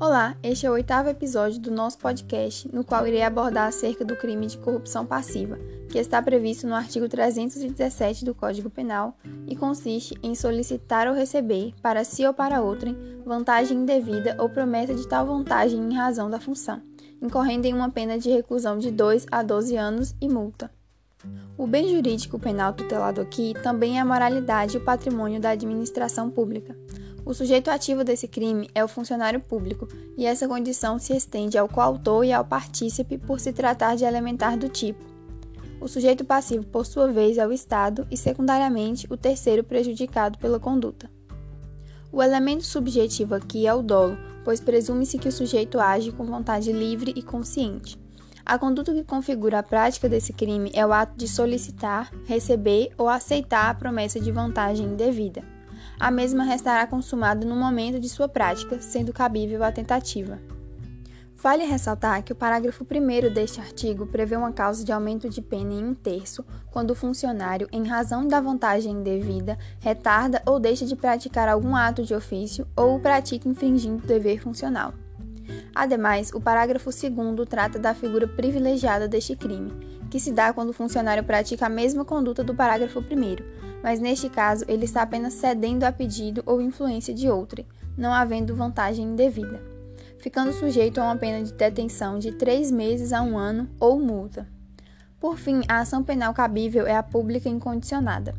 Olá, este é o oitavo episódio do nosso podcast, no qual irei abordar acerca do crime de corrupção passiva, que está previsto no artigo 317 do Código Penal e consiste em solicitar ou receber, para si ou para outrem, vantagem indevida ou promessa de tal vantagem em razão da função, incorrendo em uma pena de reclusão de 2 a 12 anos e multa. O bem jurídico penal tutelado aqui também é a moralidade e o patrimônio da administração pública. O sujeito ativo desse crime é o funcionário público, e essa condição se estende ao coautor e ao partícipe por se tratar de elementar do tipo. O sujeito passivo, por sua vez, é o Estado e, secundariamente, o terceiro prejudicado pela conduta. O elemento subjetivo aqui é o dolo, pois presume-se que o sujeito age com vontade livre e consciente. A conduta que configura a prática desse crime é o ato de solicitar, receber ou aceitar a promessa de vantagem indevida a mesma restará consumada no momento de sua prática, sendo cabível a tentativa. Vale ressaltar que o parágrafo 1 deste artigo prevê uma causa de aumento de pena em um terço quando o funcionário, em razão da vantagem indevida, retarda ou deixa de praticar algum ato de ofício ou o pratica infringindo o dever funcional. Ademais, o parágrafo 2 trata da figura privilegiada deste crime, que se dá quando o funcionário pratica a mesma conduta do parágrafo 1, mas neste caso ele está apenas cedendo a pedido ou influência de outrem, não havendo vantagem indevida, ficando sujeito a uma pena de detenção de três meses a um ano ou multa. Por fim, a ação penal cabível é a pública incondicionada.